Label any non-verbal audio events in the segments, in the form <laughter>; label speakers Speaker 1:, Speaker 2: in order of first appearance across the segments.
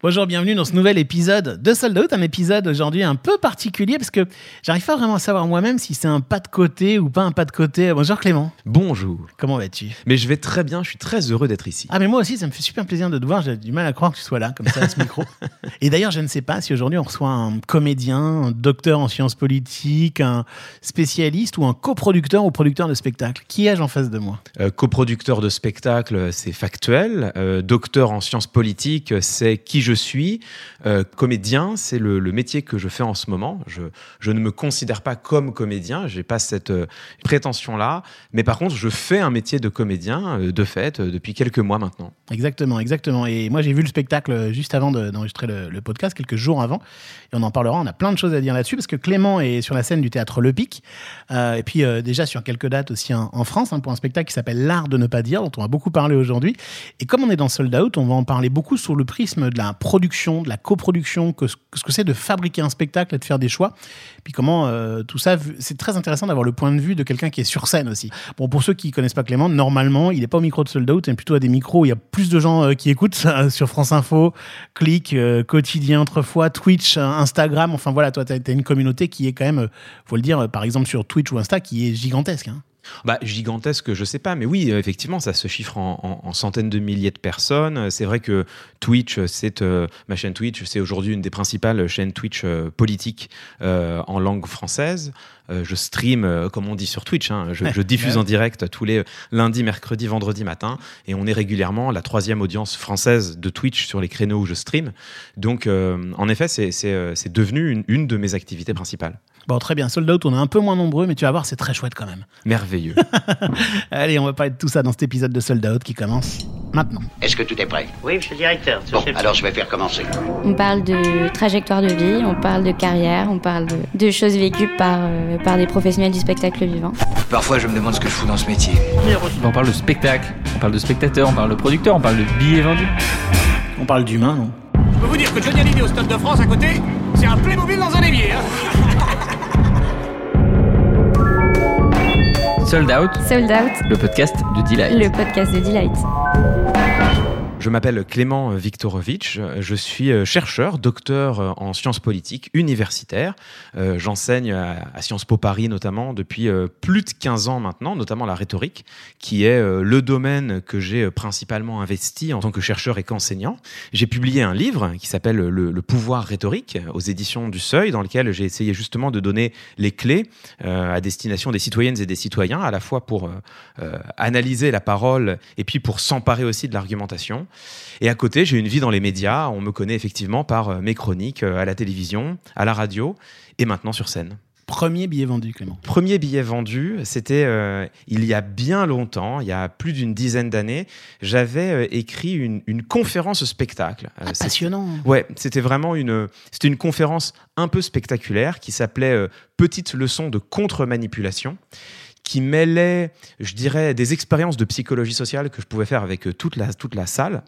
Speaker 1: Bonjour, bienvenue dans ce nouvel épisode de Sold Out, un épisode aujourd'hui un peu particulier parce que j'arrive pas vraiment à savoir moi-même si c'est un pas de côté ou pas un pas de côté. Bonjour Clément.
Speaker 2: Bonjour.
Speaker 1: Comment vas-tu?
Speaker 2: Mais je vais très bien, je suis très heureux d'être ici.
Speaker 1: Ah mais moi aussi, ça me fait super plaisir de te voir, j'ai du mal à croire que tu sois là, comme ça, à ce <laughs> micro. Et d'ailleurs, je ne sais pas si aujourd'hui on reçoit un comédien, un docteur en sciences politiques, un spécialiste ou un coproducteur ou producteur de spectacle. Qui ai-je en face de moi?
Speaker 2: Euh, coproducteur de spectacle, c'est factuel. Euh, docteur en sciences politiques, c'est qui je suis. Euh, comédien, c'est le, métier que je fais en ce moment. Je, je ne me considère pas comme comédien, j'ai pas cette euh, prétention-là. Mais par contre, je fais un métier de comédien, euh, de fait, depuis quelques mois maintenant.
Speaker 1: Exactement, exactement. Et moi, j'ai vu le spectacle juste avant de- d'enregistrer le, podcast, quelques jours avant. Et on en parlera. On a plein de choses à dire là-dessus parce que Clément est sur la scène du théâtre Le Pic. Et puis, déjà sur quelques dates aussi en, en France hein, pour un spectacle qui s'appelle L'Art de ne pas dire, dont on va beaucoup parler aujourd'hui. Et comme on est dans Sold Out, on va en parler beaucoup sur le prisme de la production, de la coproduction, que, ce que ce que c'est de fabriquer un spectacle et de faire des choix. Puis comment euh, tout ça, c'est très intéressant d'avoir le point de vue de quelqu'un qui est sur scène aussi. Bon, pour ceux qui connaissent pas Clément, normalement, il n'est pas au micro de Sold Out, mais plutôt à des micros où il y a plus de gens euh, qui écoutent euh, <laughs> sur France Info, Click, euh, Quotidien autrefois, Twitch, Instagram. Enfin voilà, toi, tu as, une communauté qui est quand même, faut le dire, par exemple sur Twitch ou Insta, qui est gigantesque. hein.
Speaker 2: Bah, gigantesque, je sais pas, mais oui, euh, effectivement, ça se chiffre en, en- en centaines de milliers de personnes. Euh, C'est vrai que Twitch, c'est euh, ma chaîne Twitch, c'est aujourd'hui une des principales chaînes Twitch euh, politiques euh, en langue française. Euh, je stream, euh, comme on dit sur Twitch, hein, je, je diffuse en direct tous les lundis, mercredis, vendredis matin, et on est régulièrement la troisième audience française de Twitch sur les créneaux où je stream. Donc, euh, en effet, c'est- euh, devenu une, une de mes activités principales.
Speaker 1: Bon, très bien, Sold Out, on est un peu moins nombreux, mais tu vas voir, c'est très chouette quand même.
Speaker 2: Merveilleux. <laughs>
Speaker 1: Allez, on va parler de tout ça dans cet épisode de Sold Out qui commence maintenant.
Speaker 3: Est-ce que tout est prêt?
Speaker 4: Oui, monsieur le directeur.
Speaker 3: Bon,
Speaker 4: chef.
Speaker 3: alors je vais faire commencer.
Speaker 5: On parle de trajectoire de vie, on parle de carrière, on parle de, de choses vécues par, euh, par des professionnels du spectacle vivant.
Speaker 6: Parfois, je me demande ce que je fous dans ce métier.
Speaker 7: On parle de spectacle, on parle de spectateur, on parle de producteur, on parle de billets vendus.
Speaker 1: On parle d'humain, non?
Speaker 8: Je peux vous dire que Johnny Hallyday au Stade de France à côté, c'est un Playmobil dans un évier. Hein.
Speaker 7: Sold Out,
Speaker 5: Sold Out,
Speaker 7: le podcast de Delight.
Speaker 5: le podcast de Delight.
Speaker 2: Je m'appelle Clément Viktorovitch, je suis euh, chercheur, docteur euh, en sciences politiques, universitaire. Euh, J'enseigne à, Sciences Po Paris notamment depuis euh, plus de 15 ans maintenant, notamment la rhétorique, qui est euh, le domaine que j'ai euh, principalement investi en tant que chercheur et qu'enseignant. J'ai publié un livre qui s'appelle le, Le pouvoir rhétorique aux éditions du Seuil, dans lequel j'ai essayé justement de donner les clés euh, à destination des citoyennes et des citoyens, à la fois pour euh, euh, analyser la parole et puis pour s'emparer aussi de l'argumentation. Et à côté, j'ai une vie dans les médias. On me connaît effectivement par euh, mes chroniques euh, à la télévision, à la radio et maintenant sur scène.
Speaker 1: Premier billet vendu, Clément.
Speaker 2: Premier billet vendu, c'était euh, il y a bien longtemps, il y a plus d'une dizaine d'années. J'avais euh, écrit une, une conférence spectacle. Euh, c'était-
Speaker 1: Passionnant.
Speaker 2: Ouais, c'était vraiment une, c'était une conférence un peu spectaculaire qui s'appelait Petite leçon de contre-manipulation qui mêlait, je dirais, des expériences de psychologie sociale que je pouvais faire avec euh, toute la, toute la salle,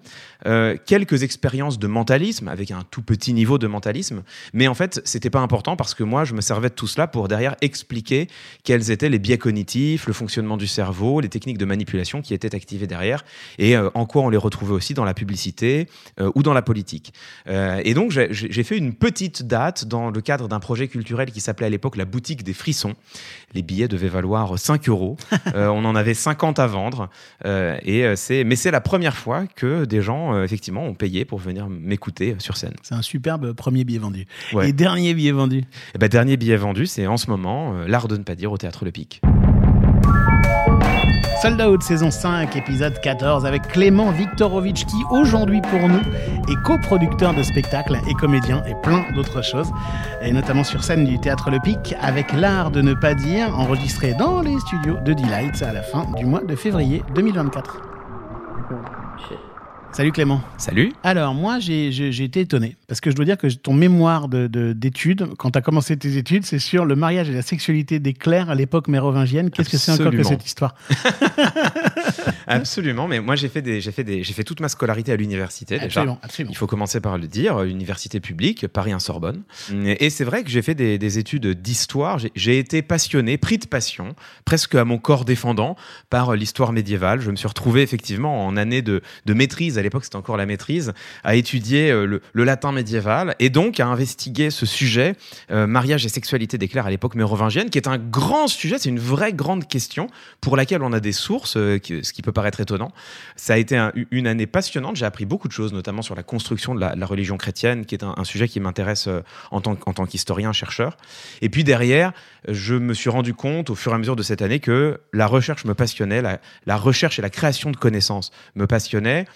Speaker 2: euh, quelques expériences de mentalisme, avec un tout petit niveau de mentalisme, mais en fait, c'était pas important parce que moi, je me servais de tout cela pour derrière expliquer quels étaient les biais cognitifs, le fonctionnement du cerveau, les techniques de manipulation qui étaient activées derrière, et euh, en quoi on les retrouvait aussi dans la publicité ou dans la politique. Et donc, j'ai- fait une petite date dans le cadre d'un projet culturel qui s'appelait à l'époque la boutique des frissons. Les billets devaient valoir 5 euros. <laughs> Euh, on en avait 50 à vendre. Euh, et euh, c'est, mais c'est la première fois que des gens, effectivement, ont payé pour venir m'écouter sur scène.
Speaker 1: C'est un superbe premier billet vendu.
Speaker 2: Ouais.
Speaker 1: Et dernier billet vendu.
Speaker 2: Et ben, dernier billet vendu, c'est en ce moment L'Art de ne pas dire au Théâtre Le Pic.
Speaker 1: Sold Out saison 5, épisode 14, avec Clément Viktorovitch, qui aujourd'hui pour nous est coproducteur de spectacles et comédien et plein d'autres choses, et notamment sur scène du théâtre Le Pic, avec l'art de ne pas dire, enregistré dans les studios de Delight à la fin du mois de février 2024. Salut Clément.
Speaker 2: Salut
Speaker 1: Alors moi j'ai été étonné parce que je dois dire que ton mémoire de- de- d'études, quand tu as commencé tes études, c'est sur le mariage et la sexualité des clercs à l'époque mérovingienne. Qu'est-ce que c'est encore que cette histoire? <laughs>
Speaker 2: Absolument, mais moi j'ai fait, des, j'ai fait, des, j'ai fait toute ma scolarité à l'université déjà.
Speaker 1: Absolument, absolument.
Speaker 2: Il faut commencer par le dire, l'université publique, Paris-1-Sorbonne. Et c'est vrai que j'ai fait des, des études d'histoire, j'ai, j'ai été passionné, pris de passion, presque à mon corps défendant, par l'histoire médiévale. Je me suis retrouvé effectivement en année de, de maîtrise, à l'époque c'était encore la maîtrise, à étudier euh, le, latin médiéval et donc à investiguer ce sujet, euh, mariage et sexualité clercs à l'époque mérovingienne, qui est un grand sujet, c'est une vraie grande question pour laquelle on a des sources, euh, ce qui peut paraître étonnant. Ça a été un- une année passionnante, j'ai appris beaucoup de choses, notamment sur la construction de la, religion chrétienne, qui est un, sujet qui m'intéresse en tant, en tant qu'historien, chercheur. Et puis derrière, je me suis rendu compte au fur et à mesure de cette année que la recherche me passionnait, la, la recherche et la création de connaissances me passionnaient.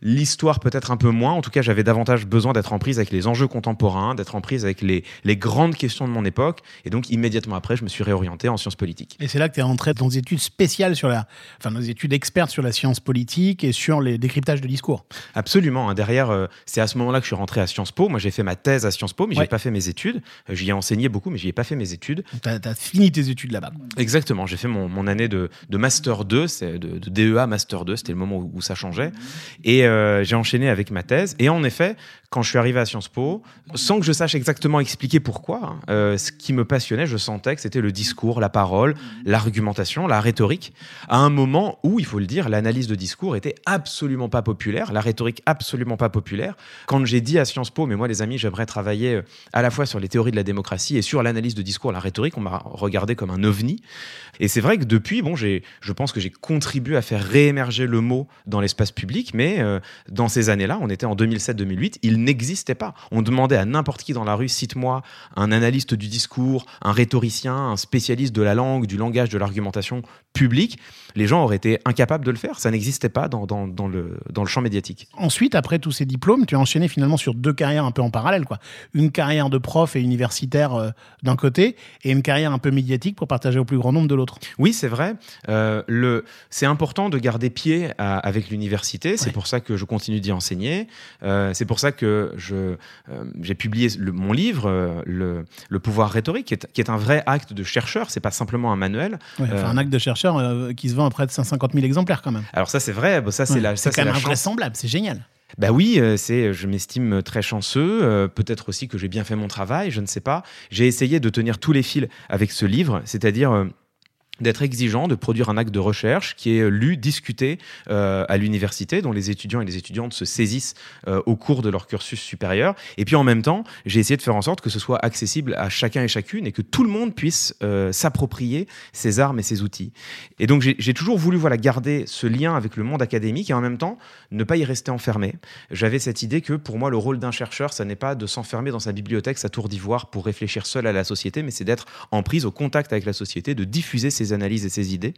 Speaker 2: L'histoire peut-être un peu moins, en tout cas j'avais davantage besoin d'être en prise avec les enjeux contemporains, d'être en prise avec les, les grandes questions de mon époque, et donc immédiatement après je me suis réorienté en sciences politiques.
Speaker 1: Et c'est là que tu es rentré dans des études spéciales sur la. Enfin, dans des études expertes sur la science politique et sur les décryptages de discours.
Speaker 2: Absolument. hein. Derrière, euh, c'est à ce moment-là que je suis rentré à Sciences Po. Moi, j'ai fait ma thèse à Sciences Po, mais
Speaker 1: Ouais.
Speaker 2: j'ai pas fait mes études. Euh, J'y ai enseigné beaucoup, mais j'y ai pas fait mes études.
Speaker 1: Tu as, fini tes études là-bas.
Speaker 2: Exactement. J'ai fait mon, mon année de, de Master 2, c'est de, de DEA Master 2. C'était le moment où, où ça changeait. Et euh, j'ai enchaîné avec ma thèse. Et en effet, quand je suis arrivé à Sciences Po, sans que je sache exactement expliquer pourquoi, hein, euh, ce qui me passionnait, je sentais que c'était le discours, la parole, l'argumentation, la rhétorique, à un moment où, il faut le dire, l'analyse de discours était absolument pas populaire, la rhétorique absolument pas populaire. Quand j'ai dit à Sciences Po, mais moi les amis, j'aimerais travailler euh, à la fois sur les théories de la démocratie et sur l'analyse de discours, la rhétorique, on m'a regardé comme un ovni. Et c'est vrai que depuis, bon, je pense que j'ai contribué à faire réémerger le mot dans l'espace public, mais dans ces années-là, on était en 2007-2008, il n'existait pas. On demandait à n'importe qui dans la rue, cite-moi un analyste du discours, un rhétoricien, un spécialiste de la langue, du langage, de l'argumentation publique. Les gens auraient été incapables de le faire. Ça n'existait pas dans, dans, dans le, dans le champ médiatique.
Speaker 1: Ensuite, après tous ces diplômes, tu as enchaîné finalement sur deux carrières un peu en parallèle. Quoi. Une carrière de prof et universitaire euh, d'un côté, et une carrière un peu médiatique pour partager au plus grand nombre de l'autre.
Speaker 2: Oui, c'est vrai. Euh, le, c'est important de garder pied à- avec l'université. C'est
Speaker 1: Ouais.
Speaker 2: pour ça que je continue d'y enseigner. Euh, c'est pour ça que je, euh, j'ai publié le- mon livre, euh, le, le pouvoir rhétorique, qui est, qui est un vrai acte de chercheur. C'est pas simplement un manuel.
Speaker 1: Ouais, enfin, un acte de chercheur qui se vend à près de 150 000 exemplaires quand même.
Speaker 2: Alors ça, c'est vrai. Bon, ça, c'est
Speaker 1: Ouais,
Speaker 2: la, ça,
Speaker 1: c'est quand même invraisemblable, c'est génial.
Speaker 2: Bah oui, c'est, je m'estime très chanceux. euh, peut-être aussi que j'ai bien fait mon travail, je ne sais pas. J'ai essayé de tenir tous les fils avec ce livre, c'est-à-dire euh, d'être exigeant, de produire un acte de recherche qui est lu, discuté euh, à l'université, dont les étudiants et les étudiantes se saisissent euh, au cours de leur cursus supérieur. Et puis en même temps, j'ai essayé de faire en sorte que ce soit accessible à chacun et chacune et que tout le monde puisse euh, s'approprier ces armes et ces outils. Et donc j'ai j'ai toujours voulu voilà, garder ce lien avec le monde académique et en même temps ne pas y rester enfermé. J'avais cette idée que pour moi, le rôle d'un chercheur, ça n'est pas de s'enfermer dans sa bibliothèque, sa tour d'ivoire pour réfléchir seul à la société, mais c'est d'être en prise, au contact avec la société, de diffuser ses analyses et ses idées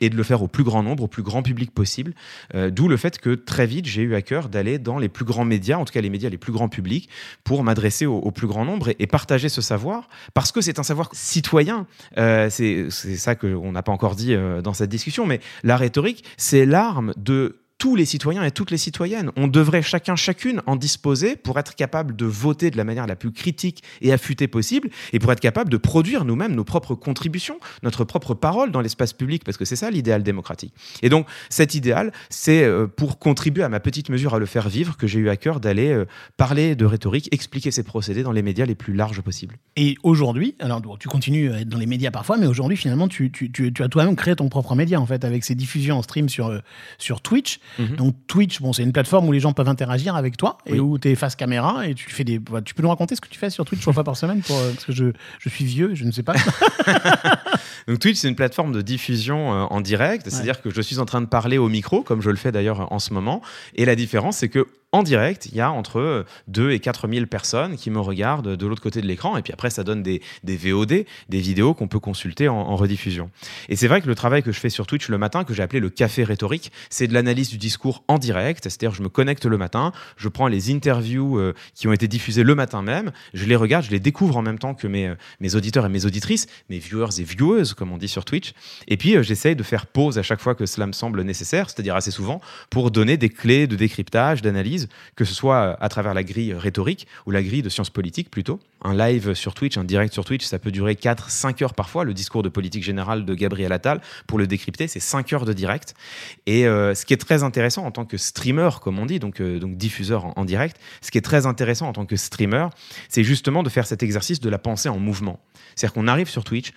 Speaker 2: et de le faire au plus grand nombre, au plus grand public possible. Euh, D'où le fait que très vite, j'ai eu à cœur d'aller dans les plus grands médias, en tout cas les médias les plus grands publics, pour m'adresser au, plus grand nombre et, partager ce savoir, parce que c'est un savoir citoyen. Euh, c'est c'est ça qu'on n'a pas encore dit euh, dans cette discussion, mais la rhétorique, c'est l'arme de tous les citoyens et toutes les citoyennes. On devrait chacun, chacune en disposer pour être capable de voter de la manière la plus critique et affûtée possible et pour être capable de produire nous-mêmes nos propres contributions, notre propre parole dans l'espace public, parce que c'est ça l'idéal démocratique. Et donc, cet idéal, c'est euh, pour contribuer à ma petite mesure à le faire vivre que j'ai eu à cœur d'aller euh, parler de rhétorique, expliquer ses procédés dans les médias les plus larges possibles.
Speaker 1: Et aujourd'hui, alors tu continues à être dans les médias parfois, mais aujourd'hui, finalement, tu, tu, tu, tu as toi-même créé ton propre média, en fait, avec ces diffusions en stream sur, euh, sur Twitch.
Speaker 2: Mhm.
Speaker 1: Donc, Twitch, bon, c'est une plateforme où les gens peuvent interagir avec toi et
Speaker 2: Oui.
Speaker 1: où tu es face caméra et tu fais des. voilà, Tu peux nous raconter ce que tu fais sur Twitch trois fois par semaine pour, euh, Parce que je, je suis vieux, je ne sais pas. <laughs>
Speaker 2: Donc Twitch, c'est une plateforme de diffusion euh, en direct, c'est-à-dire que je suis en train de parler au micro, comme je le fais d'ailleurs en ce moment. Et la différence, c'est que en direct, il y a entre 2 et 4 000 personnes qui me regardent de l'autre côté de l'écran. Et puis après, ça donne des, VOD, des vidéos qu'on peut consulter en, rediffusion. Et c'est vrai que le travail que je fais sur Twitch le matin, que j'ai appelé le café rhétorique, c'est de l'analyse du discours en direct. C'est-à-dire, je me connecte le matin, je prends les interviews euh, qui ont été diffusées le matin même, je les regarde, je les découvre en même temps que mes, euh, auditeurs et mes auditrices, mes viewers et vieweuses, comme on dit sur Twitch. Et puis, euh, j'essaye de faire pause à chaque fois que cela me semble nécessaire, c'est-à-dire assez souvent, pour donner des clés de décryptage, d'analyse que ce soit à travers la grille rhétorique ou la grille de sciences politiques plutôt. Un live sur Twitch, un direct sur Twitch, ça peut durer 4-5 heures parfois. Le discours de politique générale de Gabriel Attal, pour le décrypter, c'est 5 heures de direct. Et euh, ce qui est très intéressant en tant que streamer, comme on dit, donc, euh, donc diffuseur en, en direct, ce qui est très intéressant en tant que streamer, c'est justement de faire cet exercice de la pensée en mouvement. C'est-à-dire qu'on arrive sur Twitch,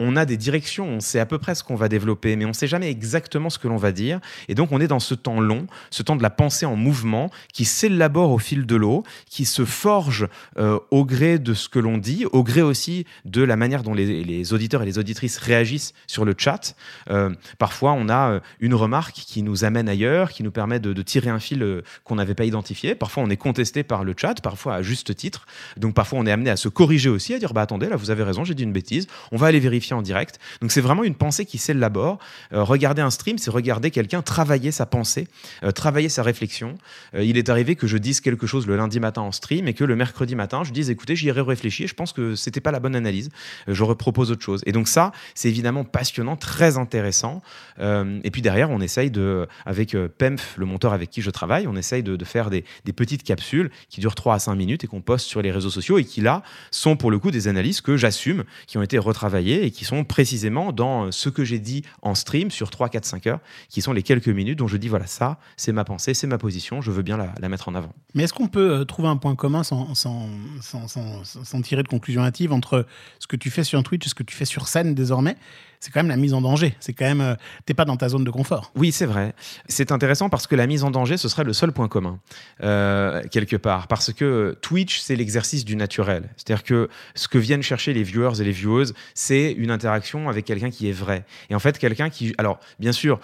Speaker 2: on a des directions, on sait à peu près ce qu'on va développer, mais on ne sait jamais exactement ce que l'on va dire. Et donc, on est dans ce temps long, ce temps de la pensée en mouvement, qui s'élabore au fil de l'eau, qui se forge euh, au gré de ce que l'on dit, au gré aussi de la manière dont les, auditeurs et les auditrices réagissent sur le chat. Euh, parfois, on a euh, une remarque qui nous amène ailleurs, qui nous permet de, de tirer un fil qu'on n'avait pas identifié. Parfois, on est contesté par le chat, parfois à juste titre. Donc, parfois, on est amené à se corriger aussi, à dire bah attendez, là, vous avez raison, j'ai dit une bêtise. On va aller vérifier en direct. Donc c'est vraiment une pensée qui s'élabore. Euh, regarder un stream, c'est regarder quelqu'un travailler sa pensée, euh, travailler sa réflexion. Euh, il est arrivé que je dise quelque chose le lundi matin en stream et que le mercredi matin, je dise écoutez, j'y ai réfléchi, je pense que c'était pas la bonne analyse. Je repropose autre chose. Et donc ça, c'est évidemment passionnant, très intéressant. Et puis derrière, on essaye de, avec PEMF, le monteur avec qui je travaille, on essaye de, de faire des, des petites capsules qui durent 3 à 5 minutes et qu'on poste sur les réseaux sociaux et qui là sont pour le coup des analyses que j'assume, qui ont été retravaillées et qui sont précisément dans ce que j'ai dit en stream sur 3, 4, 5 heures, qui sont les quelques minutes dont je dis voilà, ça, c'est ma pensée, c'est ma position, je veux bien la, mettre en avant.
Speaker 1: Mais est-ce qu'on peut euh, trouver un point commun sans, sans, sans- sans tirer de conclusion hâtive entre ce que tu fais sur Twitch et ce que tu fais sur scène désormais? C'est quand même la mise en danger. C'est quand même. euh, T'es pas dans ta zone de confort.
Speaker 2: Oui, c'est vrai. C'est intéressant parce que la mise en danger, ce serait le seul point commun, euh, quelque part. Parce que Twitch, c'est l'exercice du naturel. C'est-à-dire que ce que viennent chercher les viewers et les viewers, c'est une interaction avec quelqu'un qui est vrai. Et en fait, quelqu'un qui... Alors, bien sûr,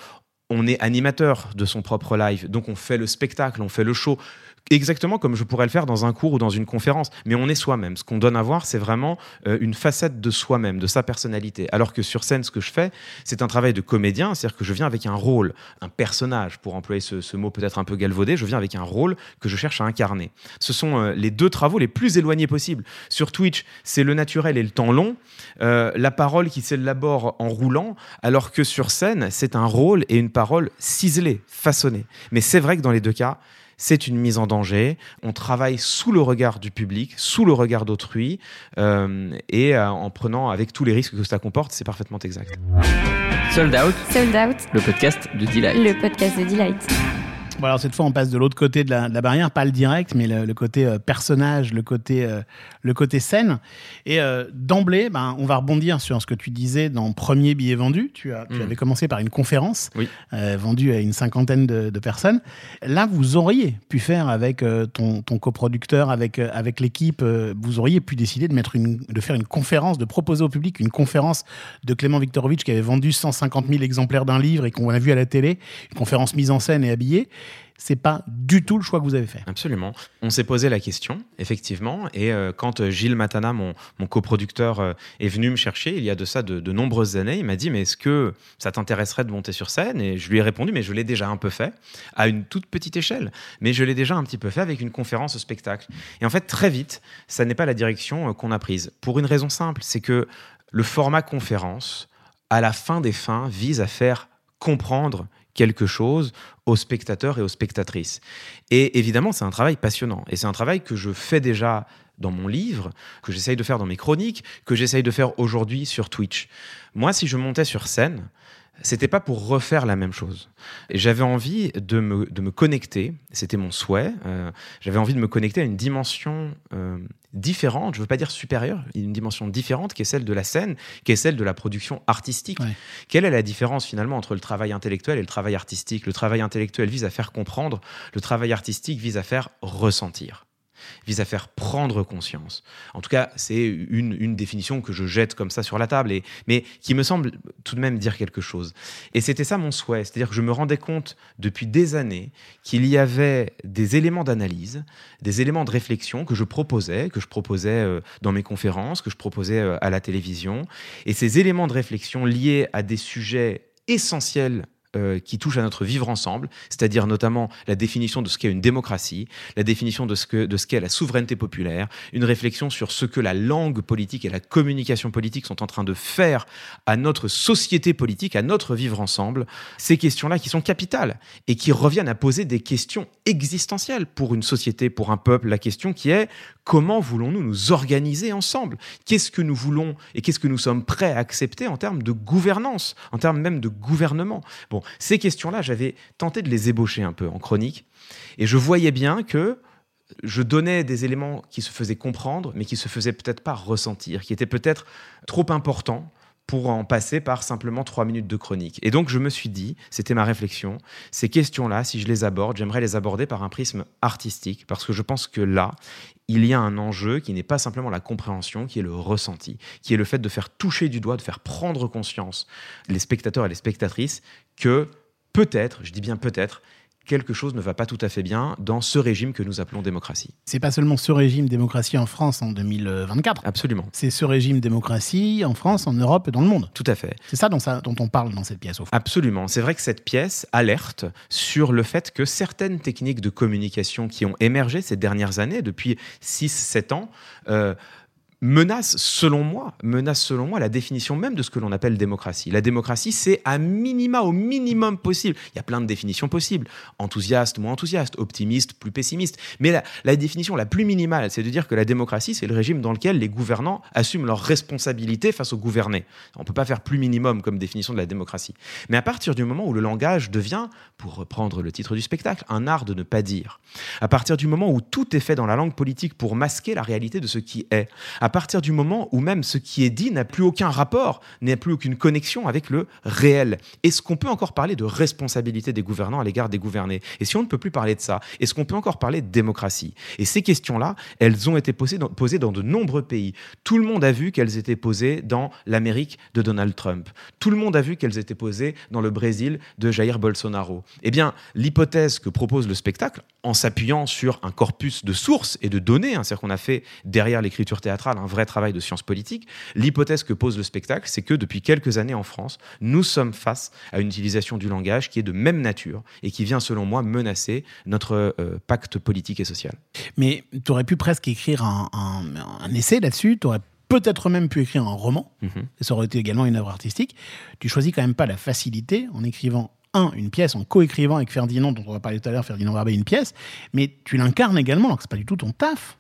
Speaker 2: on est animateur de son propre live, donc on fait le spectacle, on fait le show, exactement comme je pourrais le faire dans un cours ou dans une conférence. Mais on est soi-même. Ce qu'on donne à voir, c'est vraiment euh, une facette de soi-même, de sa personnalité. Alors que sur scène, ce que je fais, c'est un travail de comédien, c'est-à-dire que je viens avec un rôle, un personnage, pour employer ce, mot peut-être un peu galvaudé, je viens avec un rôle que je cherche à incarner. Ce sont euh, les deux travaux les plus éloignés possibles. Sur Twitch, c'est le naturel et le temps long, euh, la parole qui s'élabore en roulant, alors que sur scène, c'est un rôle et une parole ciselée, façonnée. Mais c'est vrai que dans les deux cas, c'est une mise en danger. On travaille sous le regard du public, sous le regard d'autrui, euh, et euh, en prenant avec tous les risques que ça comporte, c'est parfaitement exact.
Speaker 7: Sold Out,
Speaker 5: Sold Out,
Speaker 7: le podcast de Delight.
Speaker 5: le podcast de Delight.
Speaker 1: Bon, alors cette fois, on passe de l'autre côté de la, de la barrière, pas le direct, mais le, le côté euh, personnage, le côté, euh, le côté scène. Et euh, d'emblée, ben, on va rebondir sur ce que tu disais dans Premier billet vendu. Tu, as, tu
Speaker 2: Mm.
Speaker 1: avais commencé par une conférence
Speaker 2: Oui.
Speaker 1: vendue à une cinquantaine de, de personnes. Là, vous auriez pu faire avec ton, ton coproducteur, avec, avec l'équipe, vous auriez pu décider de, mettre une, de faire une conférence, de proposer au public une conférence de Clément Viktorovitch qui avait vendu 150 000 exemplaires d'un livre et qu'on a vu à la télé, une conférence mise en scène et habillée. C'est pas du tout le choix que vous avez fait.
Speaker 2: Absolument. On s'est posé la question, effectivement, et euh, quand euh, Gilles Matana, mon, coproducteur, euh, est venu me chercher il y a de ça de, de nombreuses années, il m'a dit, mais est-ce que ça t'intéresserait de monter sur scène? Et je lui ai répondu, mais je l'ai déjà un peu fait, à une toute petite échelle, mais je l'ai déjà un petit peu fait avec une conférence spectacle. Et en fait, très vite, ça n'est pas la direction qu'on a prise. Pour une raison simple, c'est que le format conférence, à la fin des fins, vise à faire comprendre quelque chose aux spectateurs et aux spectatrices. Et évidemment, c'est un travail passionnant. Et c'est un travail que je fais déjà dans mon livre, que j'essaye de faire dans mes chroniques, que j'essaye de faire aujourd'hui sur Twitch. Moi, si je montais sur scène, c'était pas pour refaire la même chose. J'avais envie de me, de me connecter, c'était mon souhait, euh, j'avais envie de me connecter à une dimension euh, différente, je veux pas dire supérieure, une dimension différente qui est celle de la scène, qui est celle de la production artistique.
Speaker 1: Ouais.
Speaker 2: Quelle est la différence finalement entre le travail intellectuel et le travail artistique? Le travail intellectuel vise à faire comprendre, le travail artistique vise à faire ressentir vise à faire prendre conscience. En tout cas, c'est une, une définition que je jette comme ça sur la table, et, mais qui me semble tout de même dire quelque chose. Et c'était ça mon souhait, c'est-à-dire que je me rendais compte depuis des années qu'il y avait des éléments d'analyse, des éléments de réflexion que je proposais, que je proposais euh, dans mes conférences, que je proposais euh, à la télévision, et ces éléments de réflexion liés à des sujets essentiels euh, qui touchent à notre vivre ensemble, c'est-à-dire notamment la définition de ce qu'est une démocratie, la définition de ce qu'est la souveraineté populaire, une réflexion sur ce que la langue politique et la communication politique sont en train de faire à notre société politique, à notre vivre ensemble. Ces questions-là qui sont capitales et qui reviennent à poser des questions existentielles pour une société, pour un peuple. La question qui est comment voulons-nous nous organiser ensemble? Qu'est-ce que nous voulons et qu'est-ce que nous sommes prêts à accepter en termes de gouvernance, en termes même de gouvernement? Bon, ces questions-là, j'avais tenté de les ébaucher un peu en chronique et je voyais bien que je donnais des éléments qui se faisaient comprendre, mais qui se faisaient peut-être pas ressentir, qui étaient peut-être trop importants pour en passer par simplement trois minutes de chronique. Et donc je me suis dit, c'était ma réflexion, ces questions-là, si je les aborde, j'aimerais les aborder par un prisme artistique, parce que je pense que là, il y a un enjeu qui n'est pas simplement la compréhension, qui est le ressenti, qui est le fait de faire toucher du doigt, de faire prendre conscience les spectateurs et les spectatrices que peut-être, je dis bien peut-être, quelque chose ne va pas tout à fait bien dans ce régime que nous appelons démocratie.
Speaker 1: C'est pas seulement ce régime démocratie en France en 2024.
Speaker 2: Absolument.
Speaker 1: C'est ce régime démocratie en France, en Europe et dans le monde.
Speaker 2: Tout à fait.
Speaker 1: C'est ça dont, ça dont on parle dans cette pièce, au fond.
Speaker 2: Absolument. C'est vrai que cette pièce alerte sur le fait que certaines techniques de communication qui ont émergé ces dernières années, depuis 6-7 ans, euh, menace, selon moi, menace selon moi la définition même de ce que l'on appelle démocratie. La démocratie, c'est à minima, au minimum possible. Il y a plein de définitions possibles. Enthousiaste, moins enthousiaste, optimiste, plus pessimiste. Mais la, définition la plus minimale, c'est de dire que la démocratie, c'est le régime dans lequel les gouvernants assument leurs responsabilités face aux gouvernés. On ne peut pas faire plus minimum comme définition de la démocratie. Mais à partir du moment où le langage devient, pour reprendre le titre du spectacle, un art de ne pas dire, à partir du moment où tout est fait dans la langue politique pour masquer la réalité de ce qui est, partir du moment où même ce qui est dit n'a plus aucun rapport, n'a plus aucune connexion avec le réel. Est-ce qu'on peut encore parler de responsabilité des gouvernants à l'égard des gouvernés? Et si on ne peut plus parler de ça, est-ce qu'on peut encore parler de démocratie? Et ces questions-là, elles ont été posées dans, posées dans de nombreux pays. Tout le monde a vu qu'elles étaient posées dans l'Amérique de Donald Trump. Tout le monde a vu qu'elles étaient posées dans le Brésil de Jair Bolsonaro. Eh bien, l'hypothèse que propose le spectacle, en s'appuyant sur un corpus de sources et de données, hein, c'est-à-dire qu'on a fait derrière l'écriture théâtrale un vrai travail de science politique, l'hypothèse que pose le spectacle, c'est que depuis quelques années en France, nous sommes face à une utilisation du langage qui est de même nature et qui vient, selon moi, menacer notre euh, pacte politique et social.
Speaker 1: Mais tu aurais pu presque écrire un, un- un essai là-dessus, tu aurais peut-être même pu écrire un roman,
Speaker 2: Mhm.
Speaker 1: ça aurait été également une œuvre artistique. Tu choisis quand même pas la facilité en écrivant un, une pièce, en coécrivant avec Ferdinand, dont on va parler tout à l'heure, Ferdinand Barbet, une pièce, mais tu l'incarnes également, alors que c'est pas du tout ton taf.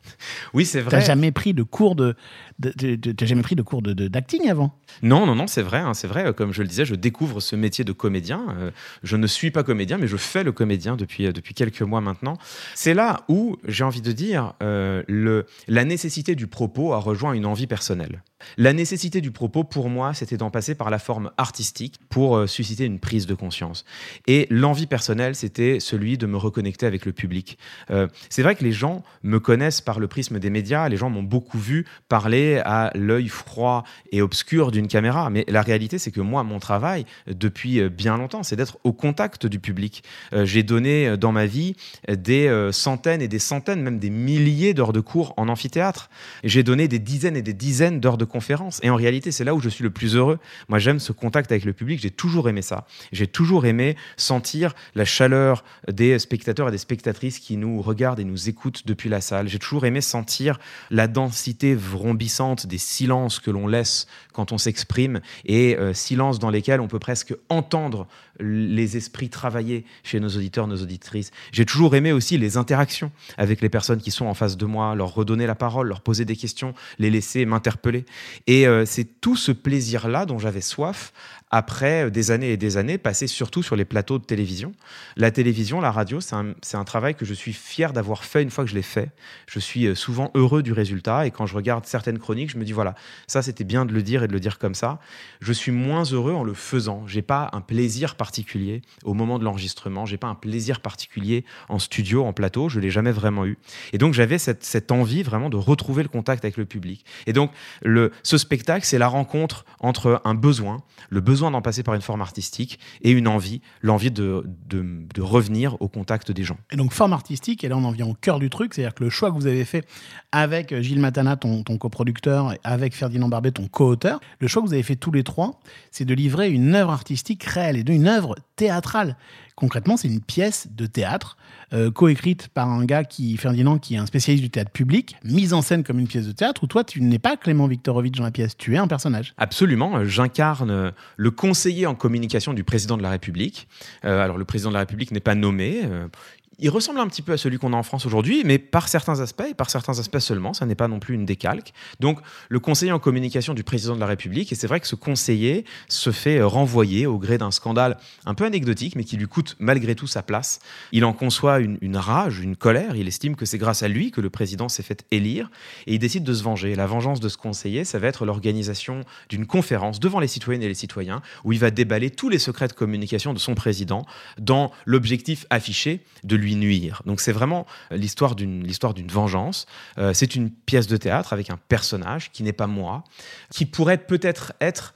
Speaker 2: Oui, c'est
Speaker 1: T'as
Speaker 2: vrai.
Speaker 1: jamais pris de cours de, de- de- de- t'as jamais pris de cours de, d'acting avant?
Speaker 2: Non, non, non, c'est vrai, hein, c'est vrai. euh, Comme je le disais, je découvre ce métier de comédien. Euh, je ne suis pas comédien, mais je fais le comédien depuis, euh, depuis quelques mois maintenant. C'est là où, j'ai envie de dire, euh, le, la nécessité du propos a rejoint une envie personnelle. La nécessité du propos, pour moi, c'était d'en passer par la forme artistique pour euh, susciter une prise de conscience. Et l'envie personnelle, c'était celui de me reconnecter avec le public. Euh, c'est vrai que les gens me connaissent par le prisme des médias, les gens m'ont beaucoup vu parler à l'œil froid et obscur d'une caméra, mais la réalité, c'est que moi, mon travail, depuis euh, bien longtemps, c'est d'être au contact du public. Euh, J'ai donné dans ma vie des centaines et des centaines, même des milliers d'heures de cours en amphithéâtre. J'ai donné des dizaines et des dizaines d'heures de conférences. Et en réalité, c'est là où je suis le plus heureux. Moi, j'aime ce contact avec le public. J'ai toujours aimé ça. J'ai toujours aimé sentir la chaleur des spectateurs et des spectatrices qui nous regardent et nous écoutent depuis la salle. J'ai toujours aimé sentir la densité vrombissante des silences que l'on laisse quand on s'exprime et euh, silences dans lesquels on peut presque entendre les esprits travailler chez nos auditeurs, nos auditrices. J'ai toujours aimé aussi les interactions avec les personnes qui sont en face de moi, leur redonner la parole, leur poser des questions, les laisser m'interpeller. Et euh, c'est tout ce plaisir-là dont j'avais soif après des années et des années passées surtout sur les plateaux de télévision. La télévision, la radio, c'est un, un travail que je suis fier d'avoir fait une fois que je l'ai fait. Je suis euh, souvent heureux du résultat et quand je regarde certaines chroniques, je me dis voilà, ça c'était bien de le dire et de le dire comme ça. Je suis moins heureux en le faisant. J'ai pas un plaisir particulier au moment de l'enregistrement. J'ai pas un plaisir particulier en studio, en plateau. Je l'ai jamais vraiment eu. Et donc j'avais cette, envie vraiment de retrouver le contact avec le public. Et donc le, ce spectacle, c'est la rencontre entre un besoin, le besoin d'en passer par une forme artistique et une envie, l'envie de, revenir au contact des gens.
Speaker 1: Et donc, forme artistique, et là, on en vient au cœur du truc, c'est-à-dire que le choix que vous avez fait avec euh, Gilles Matana, ton, coproducteur, et avec Ferdinand Barbet, ton co-auteur, le choix que vous avez fait tous les trois, c'est de livrer une œuvre artistique réelle, et d'une œuvre théâtrale. Concrètement, c'est une pièce de théâtre euh, coécrite par un gars qui, Ferdinand, qui est un spécialiste du théâtre public, mise en scène comme une pièce de théâtre, où toi, tu n'es pas Clément Viktorovitch dans la pièce, tu es un personnage.
Speaker 2: Absolument, euh, j'incarne euh, le conseiller en communication du président de la République. Alors le président de la République n'est pas nommé. Il ressemble un petit peu à celui qu'on a en France aujourd'hui, mais par certains aspects et par certains aspects seulement. Ça n'est pas non plus une décalque. Donc, le conseiller en communication du président de la République, et c'est vrai que ce conseiller se fait euh, renvoyer au gré d'un scandale un peu anecdotique, mais qui lui coûte malgré tout sa place. Il en conçoit une, une rage, une colère. Il estime que c'est grâce à lui que le président s'est fait élire, et il décide de se venger. La vengeance de ce conseiller, ça va être l'organisation d'une conférence devant les citoyennes et les citoyens, où il va déballer tous les secrets de communication de son président dans l'objectif affiché de lui nuire. Donc c'est vraiment l'histoire d'une l'histoire d'une vengeance. Euh, c'est une pièce de théâtre avec un personnage qui n'est pas moi, qui pourrait peut-être être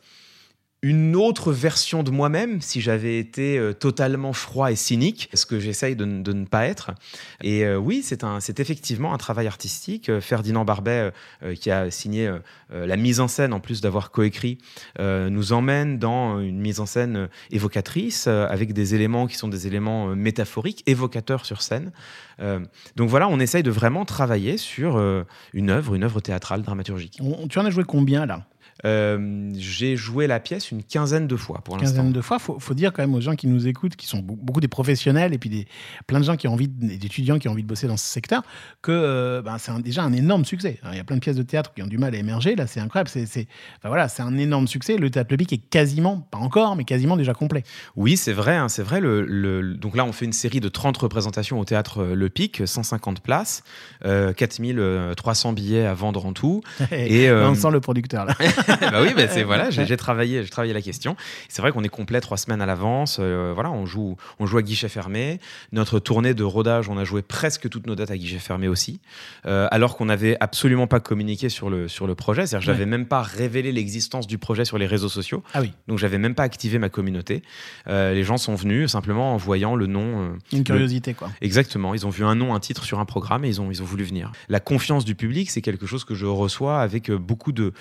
Speaker 2: une autre version de moi-même si j'avais été euh, totalement froid et cynique, ce que j'essaye de, ne pas être. Et euh, oui, c'est effectivement un travail artistique. Euh, Ferdinand Barbet, qui a signé la mise en scène, en plus d'avoir coécrit, nous emmène dans une mise en scène évocatrice, avec des éléments qui sont des éléments métaphoriques, évocateurs sur scène. Donc voilà, on essaye de vraiment travailler sur une œuvre, une œuvre théâtrale, dramaturgique.
Speaker 1: On- tu en as joué combien là?
Speaker 2: Euh, J'ai joué la pièce une quinzaine de fois pour l'instant.
Speaker 1: quinzaine de fois. Faut, faut dire quand même aux gens qui nous écoutent, qui sont be- beaucoup des professionnels et puis des, plein de gens qui ont envie, d'étudiants qui ont envie de bosser dans ce secteur, que euh, ben, c'est déjà un énorme succès. Alors, Il y a plein de pièces de théâtre qui ont du mal à émerger. Là, c'est incroyable. C'est, c'est, enfin, voilà, c'est un énorme succès. Le théâtre public est quasiment, pas encore, mais quasiment déjà complet.
Speaker 2: Oui, c'est vrai, hein, c'est vrai. Le, le- donc là, on fait une série de 30 représentations au théâtre euh, Le Pic, 150 places, euh, 4300 billets à vendre en tout. <laughs> Et, euh,
Speaker 1: on sent le producteur là. <laughs>
Speaker 2: bah oui, bah c'est voilà, j'ai travaillé, j'ai travaillé la question. C'est vrai qu'on est complet trois semaines à l'avance. euh, voilà, on joue, on joue à guichet fermé. Notre tournée de rodage, on a joué presque toutes nos dates à guichet fermé aussi, euh, alors qu'on n'avait absolument pas communiqué sur le sur le projet. C'est-à-dire, j'avais même pas révélé l'existence du projet sur les réseaux sociaux.
Speaker 1: Ah oui,
Speaker 2: Donc, j'avais même pas activé ma communauté. Euh, les gens sont venus simplement en voyant le nom.
Speaker 1: une curiosité quoi.
Speaker 2: Exactement, ils ont vu un nom, un titre sur un programme et ils ont, ils ont voulu venir. La confiance du public, c'est quelque chose que je reçois avec beaucoup de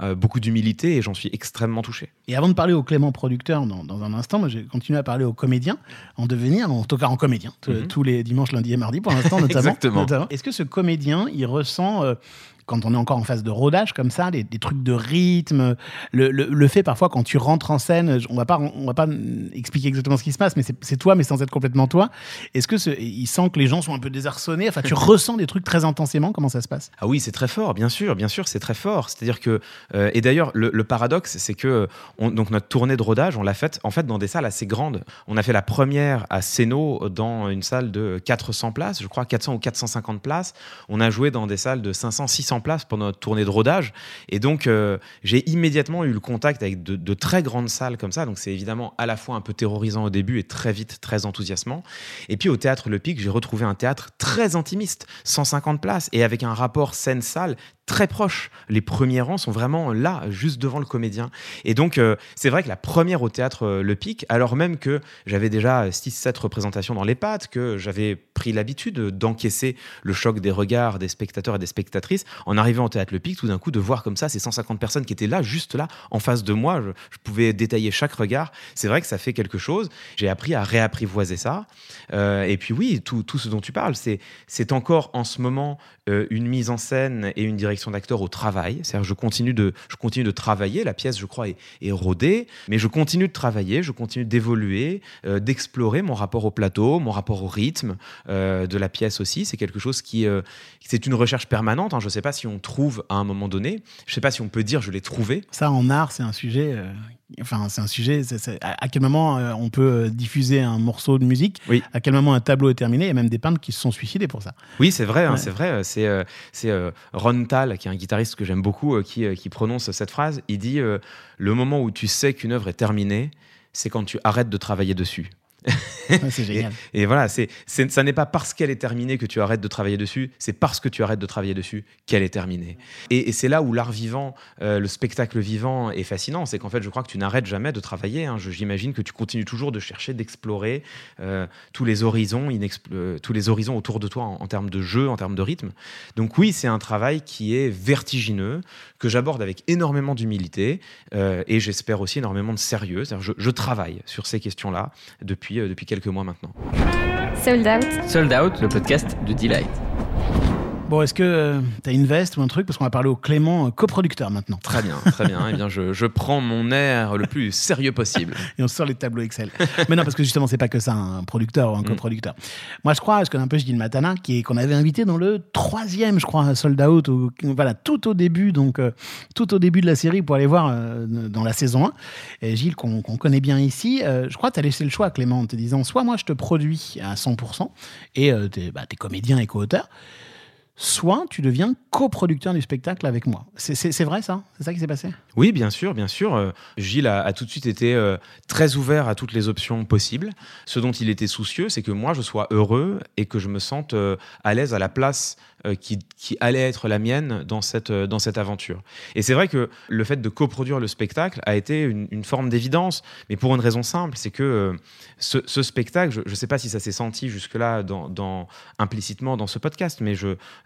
Speaker 2: euh, beaucoup d'humilité et j'en suis extrêmement touché.
Speaker 1: Et avant de parler au Clément producteur dans, dans un instant, moi j'ai continué à parler aux comédiens en devenir, en tout cas en comédien,
Speaker 2: Mhm.
Speaker 1: tous les dimanches, lundi et mardi pour l'instant <laughs> notamment.
Speaker 2: Exactement.
Speaker 1: notamment. Est-ce que ce comédien, il ressent, euh, quand on est encore en phase de rodage comme ça, des, des trucs de rythme, le, le- le fait parfois quand tu rentres en scène, on va pas, on va pas expliquer exactement ce qui se passe, mais c'est toi, mais sans être complètement toi. Est-ce que ce- il sent que les gens sont un peu désarçonnés? Enfin, tu <laughs> ressens des trucs très intensément? Comment ça se passe?
Speaker 2: Ah oui, c'est très fort, bien sûr, bien sûr, c'est très fort. C'est-à-dire que, euh, et d'ailleurs, le, le paradoxe, c'est que euh, on- donc notre tournée de rodage, on l'a faite en fait dans des salles assez grandes. On a fait la première à Sénaux dans une salle de 400 places, je crois 400 ou 450 places. On a joué dans des salles de 500, 600 places pendant notre tournée de rodage. Et donc, euh, j'ai immédiatement eu le contact avec de, de très grandes salles comme ça. Donc, c'est évidemment à la fois un peu terrorisant au début et très vite très enthousiasmant. Et puis, au théâtre Le Pic, j'ai retrouvé un théâtre très intimiste, 150 places, et avec un rapport scène-salle très proche. Les premiers rangs sont vraiment là, juste devant le comédien. Et donc, euh, c'est vrai que la première au théâtre euh, Le Pic, alors même que j'avais déjà 6-7 représentations dans les pattes, que j'avais pris l'habitude d'encaisser le choc des regards des spectateurs et des spectatrices, en arrivant au théâtre Le Pic, tout d'un coup, de voir comme ça ces 150 personnes qui étaient là, juste là, en face de moi, je, pouvais détailler chaque regard. C'est vrai que ça fait quelque chose. J'ai appris à réapprivoiser ça. Euh, et puis oui, tout, ce dont tu parles, c'est encore en ce moment une mise en scène et une direction d'acteur au travail. C'est-à-dire, je continue de, je continue de travailler. La pièce, je crois, est, est rodée, mais je continue de travailler, je continue d'évoluer, euh, d'explorer mon rapport au plateau, mon rapport au rythme euh, de la pièce aussi. C'est quelque chose qui, euh, c'est une recherche permanente. hein. Je ne sais pas si on trouve à un moment donné. Je ne sais pas si on peut dire je l'ai trouvé.
Speaker 1: Ça, en art, c'est un sujet. Enfin, c'est un sujet. à, à quel moment euh, on peut euh, diffuser un morceau de musique?
Speaker 2: Oui.
Speaker 1: À quel moment un tableau est terminé? Il y a même des peintres qui se sont suicidés pour ça.
Speaker 2: Oui, c'est vrai, hein, c'est vrai. euh, C'est euh, euh, Ron Tal, qui est un guitariste que j'aime beaucoup, qui, qui prononce cette phrase. Il dit Le moment où tu sais qu'une œuvre est terminée, c'est quand tu arrêtes de travailler dessus.
Speaker 1: Ouais, c'est <laughs> génial.
Speaker 2: Et voilà, c'est, ça n'est pas parce qu'elle est terminée que tu arrêtes de travailler dessus, c'est parce que tu arrêtes de travailler dessus qu'elle est terminée. Et, et c'est là où l'art vivant, euh, le spectacle vivant est fascinant, c'est qu'en fait, je crois que tu n'arrêtes jamais de travailler. hein. Je- j'imagine que tu continues toujours de chercher, d'explorer euh, tous les horizons, euh, tous les horizons autour de toi en, en termes de jeu, en termes de rythme. Donc oui, c'est un travail qui est vertigineux, que j'aborde avec énormément d'humilité et j'espère aussi énormément de sérieux. Je travaille sur ces questions-là depuis, euh, depuis quelques mois maintenant.
Speaker 5: Sold out.
Speaker 7: Sold Out, le podcast de Delight.
Speaker 1: Bon, est-ce que tu as une veste ou un truc? Parce qu'on va parler au Clément, euh, coproducteur maintenant.
Speaker 2: Très bien, très bien. eh bien, je, je prends mon air le plus sérieux possible. <laughs>
Speaker 1: Et on sort les tableaux Excel. Mais non, parce que justement, c'est pas que ça, un producteur ou un
Speaker 2: Mm.
Speaker 1: coproducteur. Moi, je crois, je connais un peu Gilles Matana, qui est- qu'on avait invité dans le troisième, je crois, Sold Out, ou- voilà, tout au début, donc euh, tout au début de la série pour aller voir euh, dans la saison 1. Et Gilles, qu'on connaît bien ici, euh, je crois que tu as laissé le choix Clément en te disant soit moi je te produis à 100% et euh, tu es, comédien et co-auteur, soit tu deviens coproducteur du spectacle avec moi. C'est- vrai ça? C'est ça qui s'est passé?
Speaker 2: Oui, bien sûr, bien sûr. Euh, Gilles a, a tout de suite été euh, très ouvert à toutes les options possibles. Ce dont il était soucieux, c'est que moi, je sois heureux et que je me sente euh, à l'aise à la place qui, qui allait être la mienne dans cette, euh, dans cette aventure. Et c'est vrai que le fait de coproduire le spectacle a été une, forme d'évidence, mais pour une raison simple, c'est que euh, ce, spectacle, je ne sais pas si ça s'est senti jusque-là implicitement dans ce podcast, mais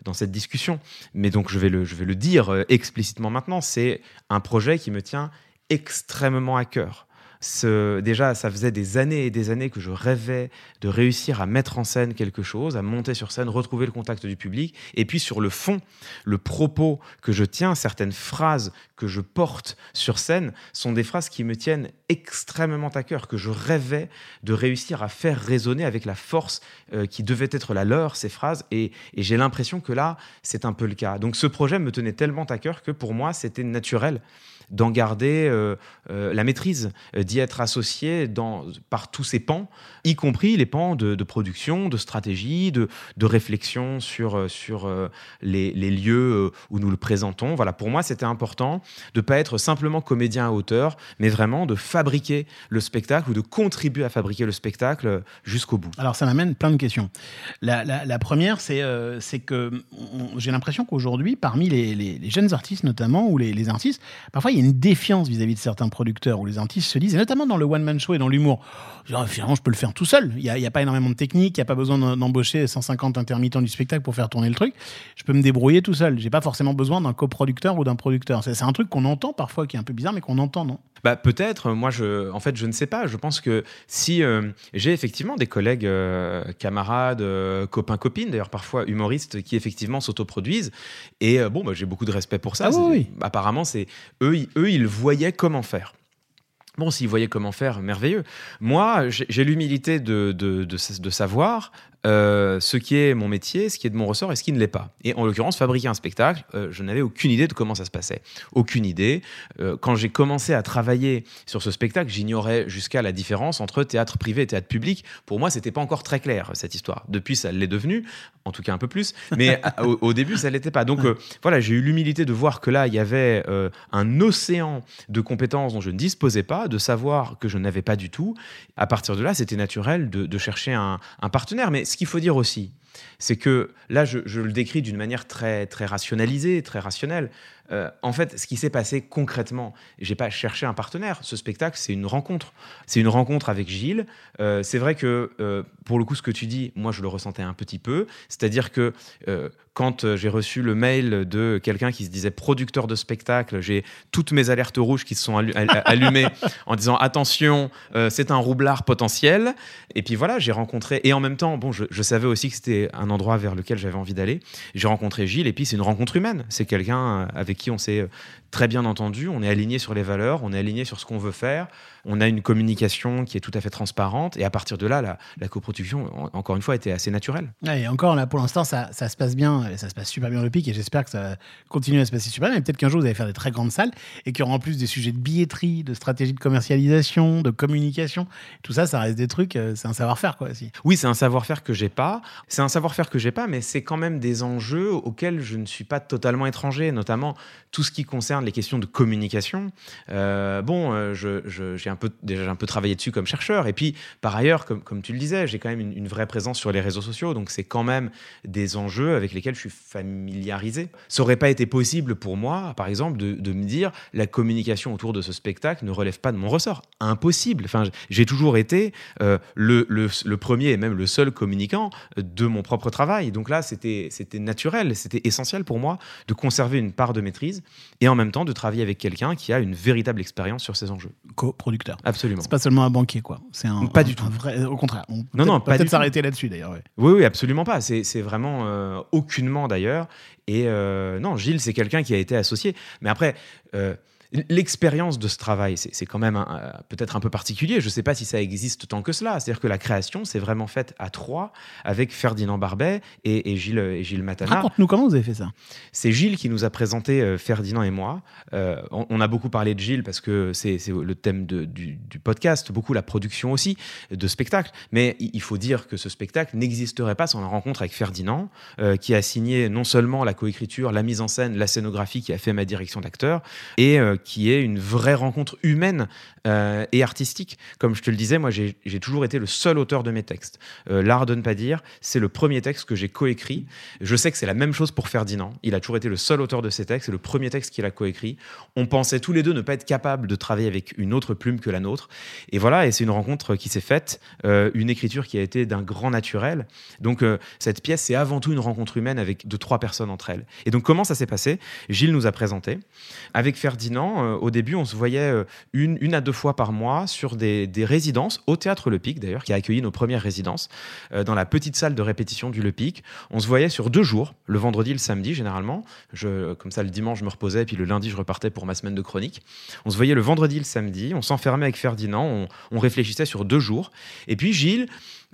Speaker 2: dans cette discussion, mais donc je vais le, je vais le dire euh, explicitement maintenant, c'est un projet qui me tient extrêmement à cœur. Déjà, ça faisait des années et des années que je rêvais de réussir à mettre en scène quelque chose, à monter sur scène, retrouver le contact du public. Et puis sur le fond, le propos que je tiens, certaines phrases que je porte sur scène, sont des phrases qui me tiennent extrêmement à cœur, que je rêvais de réussir à faire résonner avec la force euh, qui devait être la leur, ces phrases. Et j'ai l'impression que là, c'est un peu le cas. Donc ce projet me tenait tellement à cœur que pour moi, c'était naturel d'en garder euh, euh, la maîtrise, euh, d'y être associé dans, par tous ces pans, y compris les pans de, production, de stratégie, de, de réflexion sur, sur les, les lieux où nous le présentons. Voilà, pour moi, c'était important de ne pas être simplement comédien à hauteur, mais vraiment de fabriquer le spectacle ou de contribuer à fabriquer le spectacle jusqu'au bout.
Speaker 1: Alors ça m'amène plein de questions. La, la- première, c'est que j'ai l'impression qu'aujourd'hui, parmi les, les- les jeunes artistes notamment, ou les, les artistes, parfois il y a une défiance vis-à-vis de certains producteurs, où les artistes se disent, et notamment dans le one-man show et dans l'humour, genre, finalement je peux le faire tout seul, il n'y a, pas énormément de technique, il n'y a pas besoin d'em- d'embaucher 150 intermittents du spectacle pour faire tourner le truc, je peux me débrouiller tout seul, j'ai pas forcément besoin d'un coproducteur ou d'un producteur. C'est un truc qu'on entend parfois, qui est un peu bizarre, mais qu'on entend, non?
Speaker 2: Bah, peut-être, moi, je, en fait, je ne sais pas. Je pense que si euh, j'ai effectivement des collègues, euh, camarades, euh, copains, copines, d'ailleurs parfois humoristes, qui effectivement s'autoproduisent, et bon, bah, j'ai beaucoup de respect pour ça.
Speaker 1: Ah oui.
Speaker 2: Apparemment, c'est eux, ils- eux, ils voyaient comment faire. Bon, s'ils voyaient comment faire, merveilleux. Moi, j'ai l'humilité de, de savoir euh, ce qui est mon métier, ce qui est de mon ressort et ce qui ne l'est pas. Et en l'occurrence, fabriquer un spectacle, euh, je n'avais aucune idée de comment ça se passait. Aucune idée. Euh, quand j'ai commencé à travailler sur ce spectacle, j'ignorais jusqu'à la différence entre théâtre privé et théâtre public. Pour moi, c'était pas encore très clair cette histoire. Depuis, ça l'est devenu, en tout cas un peu plus, mais <laughs> à- au, au début, ça l'était pas. Donc voilà, j'ai eu l'humilité de voir que là, il y avait un océan de compétences dont je ne disposais pas, de savoir que je n'avais pas du tout. À partir de là, c'était naturel de, de chercher un, un partenaire. Mais ce qu'il faut dire aussi, c'est que là, je, le décris d'une manière très, très rationalisée, très rationnelle. Euh, en fait, ce qui s'est passé concrètement, j'ai pas cherché un partenaire. Ce spectacle, c'est une rencontre. C'est une rencontre avec Gilles. Euh, c'est vrai que, euh, pour le coup, ce que tu dis, moi, je le ressentais un petit peu. C'est-à-dire que quand j'ai reçu le mail de quelqu'un qui se disait producteur de spectacle, j'ai toutes mes alertes rouges qui se sont allu- al- allumées <laughs> en disant attention, c'est un roublard potentiel. Et puis voilà, j'ai rencontré, et en même temps, bon, je savais aussi que c'était un endroit vers lequel j'avais envie d'aller. J'ai rencontré Gilles, et puis c'est une rencontre humaine. C'est quelqu'un euh, avec qui on s'est euh, très bien entendu, on est aligné sur les valeurs, on est aligné sur ce qu'on veut faire, on a une communication qui est tout à fait transparente, et à partir de là, la, la coproduction, en- encore une fois, était assez naturelle.
Speaker 1: Et encore là, pour l'instant, ça, ça se passe bien, et ça se passe super bien le pic, et j'espère que ça va continuer à se passer super bien. Mais peut-être qu'un jour, vous allez faire des très grandes salles, et qu'il y aura en plus des sujets de billetterie, de stratégie de commercialisation, de communication. Tout ça, ça reste des trucs, euh, c'est un savoir-faire, quoi, aussi.
Speaker 2: Oui, c'est un savoir-faire que j'ai pas. C'est un savoir-faire que j'ai pas, mais c'est quand même des enjeux auxquels je ne suis pas totalement étranger, notamment tout ce qui concerne les questions de communication. Euh, bon, euh, j'ai un peu déjà un peu travaillé dessus comme chercheur, et puis par ailleurs, comme, tu le disais, j'ai quand même une, vraie présence sur les réseaux sociaux, donc c'est quand même des enjeux avec lesquels je suis familiarisé. Ça aurait pas été possible pour moi, par exemple, de, me dire la communication autour de ce spectacle ne relève pas de mon ressort. Impossible. Enfin, j'ai toujours été euh, le, premier et même le seul communicant de mon propre travail. Donc là, c'était c'était naturel, c'était essentiel pour moi de conserver une part de maîtrise et en même de travailler avec quelqu'un qui a une véritable expérience sur ces enjeux.
Speaker 1: Co-producteur.
Speaker 2: Absolument.
Speaker 1: C'est pas seulement un banquier, quoi. C'est un.
Speaker 2: Pas
Speaker 1: un-
Speaker 2: du tout.
Speaker 1: un vrai- au contraire. On peut
Speaker 2: Non, non,
Speaker 1: peut-être-
Speaker 2: pas
Speaker 1: s'arrêter là-dessus, d'ailleurs. ouais.
Speaker 2: Oui, oui, absolument pas. C'est c'est vraiment euh, aucunement d'ailleurs. Et euh, non, Gilles, c'est quelqu'un qui a été associé. Mais après, euh, l'expérience de ce travail, c'est quand même peut-être un peu particulier. Je ne sais pas si ça existe tant que cela. C'est-à-dire que la création, c'est vraiment faite à trois avec Ferdinand Barbet et, et Gilles, et Gilles Matana.
Speaker 1: Raconte-nous comment vous avez fait ça.
Speaker 2: C'est Gilles qui nous a présenté euh, Ferdinand et moi. Euh, on, on a beaucoup parlé de Gilles parce que c'est le thème de- du, du podcast, beaucoup la production aussi de spectacles. Mais il il faut dire que ce spectacle n'existerait pas sans la rencontre avec Ferdinand, euh, qui a signé non seulement la coécriture, la mise en scène, la scénographie, qui a fait ma direction d'acteur, et euh, qui est une vraie rencontre humaine euh, et artistique. Comme je te le disais, moi j'ai toujours été le seul auteur de mes textes. Euh, L'art de ne pas dire, c'est le premier texte que j'ai coécrit. Je sais que c'est la même chose pour Ferdinand. Il a toujours été le seul auteur de ces textes. C'est le premier texte qu'il a coécrit. On pensait tous les deux ne pas être capable de travailler avec une autre plume que la nôtre. Et voilà, et c'est une rencontre qui s'est faite, euh, une écriture qui a été d'un grand naturel. Donc cette pièce, c'est avant tout une rencontre humaine avec de trois personnes entre elles. Et donc comment ça s'est passé? Gilles nous a présenté. Avec Ferdinand, euh, au début, on se voyait euh, une, à deux fois par mois sur des, résidences, au Théâtre Le Pic d'ailleurs, qui a accueilli nos premières résidences, euh, dans la petite salle de répétition du Le Pic. On se voyait sur deux jours, le vendredi et le samedi généralement. Je, comme ça, le dimanche, je me reposais, puis le lundi, je repartais pour ma semaine de chronique. On se voyait le vendredi et le samedi, on s'enfermait avec Ferdinand, on réfléchissait sur deux jours. Et puis Gilles,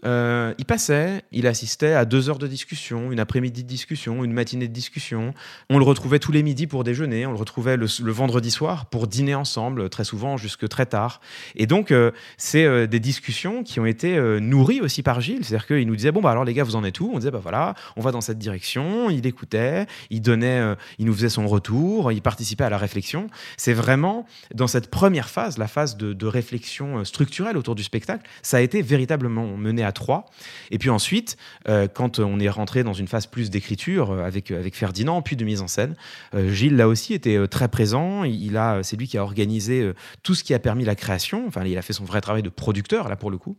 Speaker 2: euh, il passait, il assistait à deux heures de discussion, une après-midi de discussion, une matinée de discussion. On le retrouvait tous les midis pour déjeuner, on le retrouvait le, vendredi soir pour dîner ensemble, très souvent jusque très tard. Et donc, euh, c'est euh, des discussions qui ont été nourries aussi par Gilles. C'est-à-dire qu'il nous disait Bon, bah alors les gars, vous en êtes où? On disait Bah voilà, on va dans cette direction. Il écoutait, il donnait, il nous faisait son retour, il participait à la réflexion. C'est vraiment dans cette première phase, la phase de, de réflexion structurelle autour du spectacle, ça a été véritablement mené à trois. Et puis ensuite, euh, quand on est rentré dans une phase plus d'écriture euh, avec, avec Ferdinand, puis de mise en scène, euh, Gilles, là aussi, était euh, très présent. Il, a, c'est lui qui a organisé euh, tout ce qui a permis la création. Enfin, il a fait son vrai travail de producteur, là, pour le coup.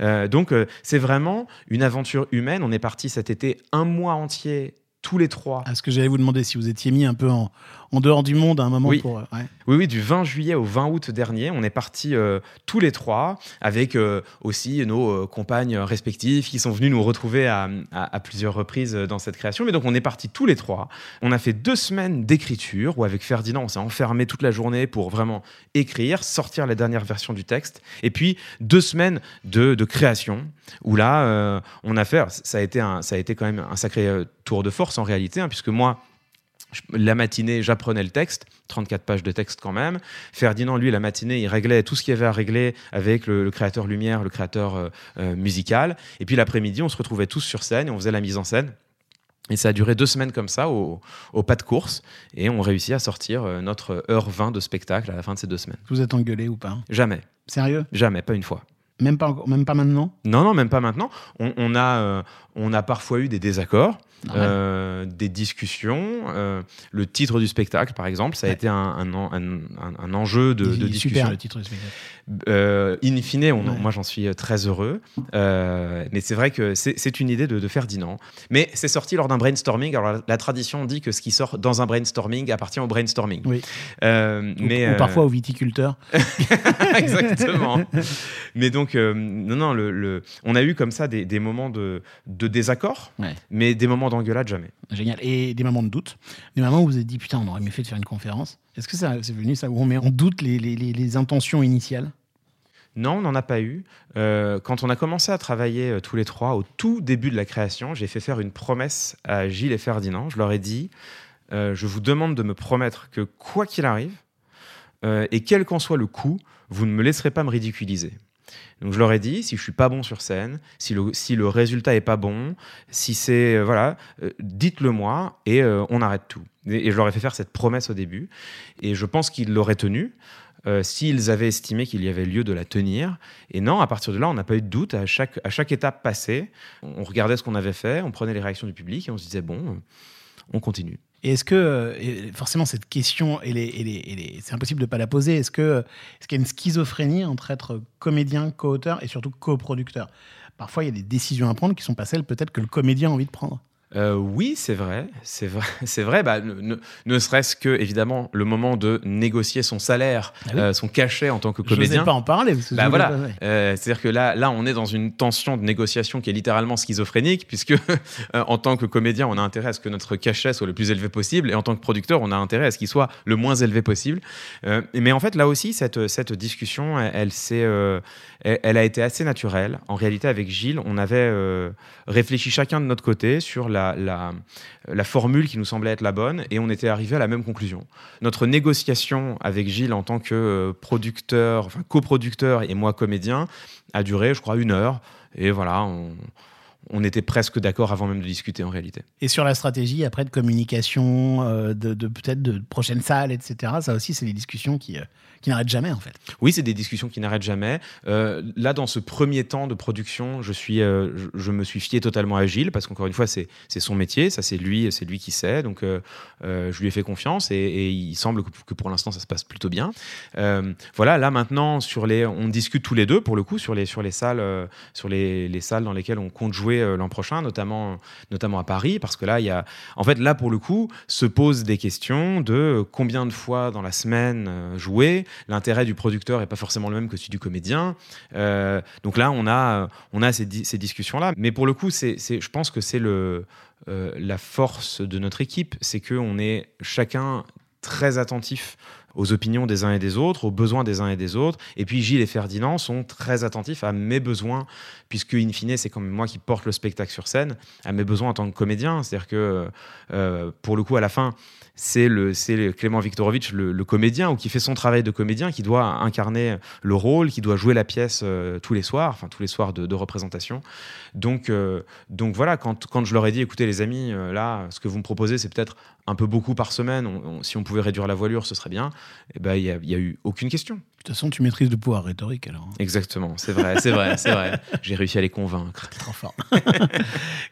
Speaker 2: Euh, donc, euh, c'est vraiment une aventure humaine. On est parti cet été un mois entier, tous les trois.
Speaker 1: Est-ce que j'allais vous demander si vous étiez mis un peu en, en dehors du monde à un moment
Speaker 2: Oui.
Speaker 1: pour. euh, ouais.
Speaker 2: Oui, oui, du 20 juillet au 20 août dernier, on est partis euh, tous les trois, avec euh, aussi nos euh, compagnes respectives qui sont venues nous retrouver à, à- à plusieurs reprises dans cette création. Mais donc, on est partis tous les trois. On a fait deux semaines d'écriture, où avec Ferdinand, on s'est enfermé toute la journée pour vraiment écrire, sortir la dernière version du texte. Et puis, deux semaines de, de création, où là, on a fait. Ça a, été un, ça a été quand même un sacré tour de force en réalité, hein, puisque moi, la matinée, j'apprenais le texte, 34 pages de texte quand même. Ferdinand, lui, la matinée, il réglait tout ce qu'il y avait à régler avec le, le créateur lumière, le créateur euh, euh, musical. Et puis l'après-midi, on se retrouvait tous sur scène et on faisait la mise en scène. Et ça a duré deux semaines comme ça, au, au pas de course. Et on réussit à sortir euh, notre heure 20 de spectacle à la fin de ces deux semaines.
Speaker 1: Vous êtes engueulé ou pas?
Speaker 2: Jamais,
Speaker 1: Sérieux?
Speaker 2: Jamais, pas une fois.
Speaker 1: même pas, même pas maintenant?
Speaker 2: Non, non, même pas maintenant. On, on a, euh, on a parfois eu des désaccords. Euh, des discussions. euh, le titre du spectacle, par exemple, ça a
Speaker 1: Ouais.
Speaker 2: été un, un, en- un- un- un enjeu de, de discussion.
Speaker 1: Super le titre du spectacle.
Speaker 2: Euh, in fine, on-
Speaker 1: Ouais.
Speaker 2: moi j'en suis très heureux. Mais c'est vrai que c'est une idée de, de Ferdinand. Mais c'est sorti lors d'un brainstorming. Alors la, la tradition dit que ce qui sort dans un brainstorming appartient au brainstorming.
Speaker 1: Oui. Ou-
Speaker 2: mais
Speaker 1: ou, parfois aux viticulteurs. <laughs> <laughs>
Speaker 2: Exactement. Mais donc, non, non, le, le- on a eu comme ça des, des moments de, de désaccord,
Speaker 1: Ouais.
Speaker 2: mais des moments d'engueulade jamais.
Speaker 1: Génial. Et des moments de doute. Des moments où vous vous êtes dit, putain, on aurait mieux fait de faire une conférence. Est-ce que ça, c'est venu ça où on met en doute les, les- les- les intentions initiales?
Speaker 2: Non, on n'en a pas eu. Euh, quand on a commencé à travailler euh, tous les trois, au tout début de la création, j'ai fait faire une promesse à Gilles et Ferdinand. Je leur ai dit, euh, je vous demande de me promettre que quoi qu'il arrive, et quel qu'en soit le coût, vous ne me laisserez pas me ridiculiser. Donc je leur ai dit, si je suis pas bon sur scène, si le, si le résultat est pas bon, si c'est euh, voilà, euh, dites-le moi et euh, on arrête tout. Et, je leur ai fait faire cette promesse au début, et je pense qu'ils l'auraient tenue s'ils avaient estimé qu'il y avait lieu de la tenir. Et non, à partir de là, on n'a pas eu de doute. À chaque, à chaque étape passée, on regardait ce qu'on avait fait, on prenait les réactions du public et on se disait bon, on continue.
Speaker 1: Et est-ce que, euh, forcément, cette question, est, c'est impossible de ne pas la poser. Est-ce que- est-ce qu'il y a une schizophrénie entre être comédien, co-auteur et surtout coproducteur? Parfois il y a des décisions à prendre qui sont pas celles peut-être que le comédien a envie de prendre.
Speaker 2: Euh, oui, c'est vrai, c'est vrai, <laughs> c'est vrai. Bah, ne, ne- ne serait-ce que évidemment le moment de négocier son salaire,
Speaker 1: Ah oui.
Speaker 2: euh, son cachet en tant que
Speaker 1: Je
Speaker 2: comédien.
Speaker 1: n'osais pas en parler. parce que
Speaker 2: Bah
Speaker 1: je
Speaker 2: voilà. Euh, c'est-à-dire que là, là, on est dans une tension de négociation qui est littéralement schizophrénique, puisque <laughs> en tant que comédien, on a intérêt à ce que notre cachet soit le plus élevé possible, et en tant que producteur, on a intérêt à ce qu'il soit le moins élevé possible. Mais en fait, là aussi, cette, cette discussion, elle, elle, s'est, elle, elle a été assez naturelle. En réalité, avec Gilles, on avait réfléchi chacun de notre côté sur la, la, formule qui nous semblait être la bonne, et on était arrivé à la même conclusion. Notre négociation avec Gilles en tant que euh, producteur, enfin coproducteur et moi comédien, a duré, je crois, une heure. Et voilà, on, on était presque d'accord avant même de discuter en réalité.
Speaker 1: Et sur la stratégie après de communication, euh, de, de peut-être de prochaines salles, etc. Ça aussi, c'est des discussions qui, euh, qui n'arrêtent jamais en fait.
Speaker 2: Oui, c'est des discussions qui n'arrêtent jamais. Euh, là, dans ce premier temps de production, je, suis, je, je me suis fié totalement à Gilles parce qu'encore une fois, c'est son métier, ça c'est lui, c'est lui qui sait. Donc, je lui ai fait confiance et, et il semble que, que pour l'instant, ça se passe plutôt bien. Voilà, là maintenant, sur les, on discute tous les deux pour le coup sur les, sur les salles, sur les, les salles dans lesquelles on compte jouer euh, l'an prochain, notamment, notamment à Paris, parce que là, il y a, en fait, là pour le coup, se posent des questions de combien de fois dans la semaine euh, jouer. L'intérêt du producteur est pas forcément le même que celui du comédien. Euh, donc là, on a, on a ces, ces discussions-là. Mais pour le coup, c'est, je pense que c'est euh, la force de notre équipe, c'est qu'on est chacun très attentif aux opinions des uns et des autres, aux besoins des uns et des autres. Et puis Gilles et Ferdinand sont très attentifs à mes besoins, puisque in fine, c'est quand même moi qui porte le spectacle sur scène, à mes besoins en tant que comédien. C'est-à-dire que, euh, pour le coup, à la fin, c'est le, le Clément Viktorovitch, le, comédien, ou qui fait son travail de comédien, qui doit incarner le rôle, qui doit jouer la pièce euh, tous les soirs, enfin tous les soirs de, représentation. Donc, euh, donc voilà, quand, quand je leur ai dit, écoutez les amis, là, ce que vous me proposez, c'est peut-être un peu beaucoup par semaine. On- on- si on pouvait réduire la voilure, ce serait bien. Et ben, il y a, il y a eu aucune question.
Speaker 1: De toute façon, tu maîtrises le pouvoir rhétorique alors. hein.
Speaker 2: Exactement, c'est vrai, c'est vrai, c'est vrai. <laughs> J'ai réussi à les convaincre.
Speaker 1: Trop fort. <laughs>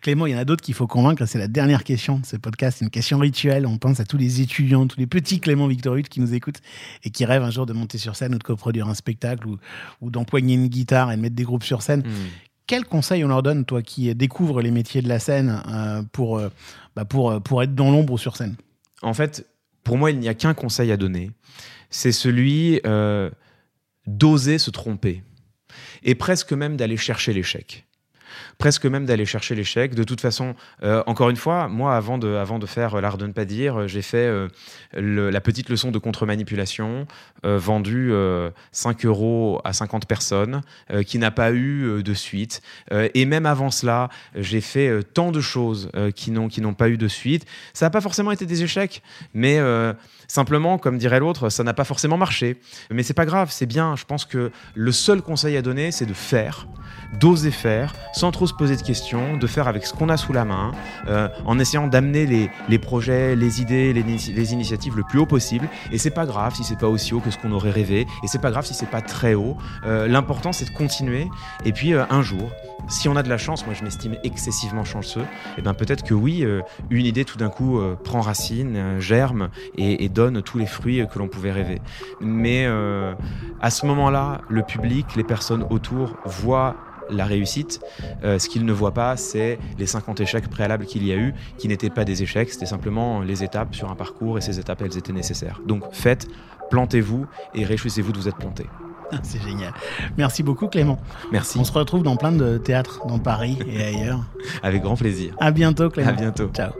Speaker 1: Clément, il y en a d'autres qu'il faut convaincre. C'est la dernière question de ce podcast. C'est une question rituelle. On pense à tous les étudiants, tous les petits Clément Victorovitch qui nous écoutent et qui rêvent un jour de monter sur scène ou de coproduire un spectacle ou, ou d'empoigner une guitare et de mettre des groupes sur scène.
Speaker 2: Hmm.
Speaker 1: Quel conseil on leur donne, toi qui découvres les métiers de la scène, euh, pour, euh, bah, pour, euh, pour être dans l'ombre ou sur scène
Speaker 2: En fait, pour moi, il n'y a qu'un conseil à donner. C'est celui euh, d'oser se tromper. Et presque même d'aller chercher l'échec. Presque même d'aller chercher l'échec. De toute façon, euh, encore une fois, moi, avant de, avant de faire euh, l'art de ne pas dire, euh, j'ai fait la petite leçon de contre-manipulation, euh, vendue euh, 5 euros à 50 personnes, qui n'a pas eu de suite. Et même avant cela, j'ai fait tant de choses qui n'ont pas eu de suite. Ça n'a pas forcément été des échecs, mais simplement, comme dirait l'autre, ça n'a pas forcément marché. Mais c'est pas grave, c'est bien. Je pense que le seul conseil à donner, c'est de faire, d'oser faire, sans trop se poser de questions, de faire avec ce qu'on a sous la main, euh, en essayant d'amener les, les projets, les idées, les, ini- les initiatives le plus haut possible. Et c'est pas grave si c'est pas aussi haut que ce qu'on aurait rêvé, et c'est pas grave si c'est pas très haut. Euh, L'important, c'est de continuer. Et puis euh, un jour, si on a de la chance, moi je m'estime excessivement chanceux, et ben peut-être que oui, euh, une idée tout d'un coup euh, prend racine, euh, germe et, et donne tous les fruits que l'on pouvait rêver. Mais à ce moment-là, le public, les personnes autour voient la réussite. Euh, ce qu'ils ne voient pas, c'est les 50 échecs préalables qu'il y a eu, qui n'étaient pas des échecs, c'était simplement les étapes sur un parcours, et ces étapes, elles étaient nécessaires. Donc faites, plantez-vous, et réjouissez-vous de vous être planté. <laughs>
Speaker 1: C'est génial. Merci beaucoup, Clément.
Speaker 2: Merci,
Speaker 1: On se retrouve dans plein de théâtres, dans Paris et ailleurs. <laughs>
Speaker 2: avec grand plaisir.
Speaker 1: À bientôt, Clément.
Speaker 2: À bientôt.
Speaker 1: Ciao.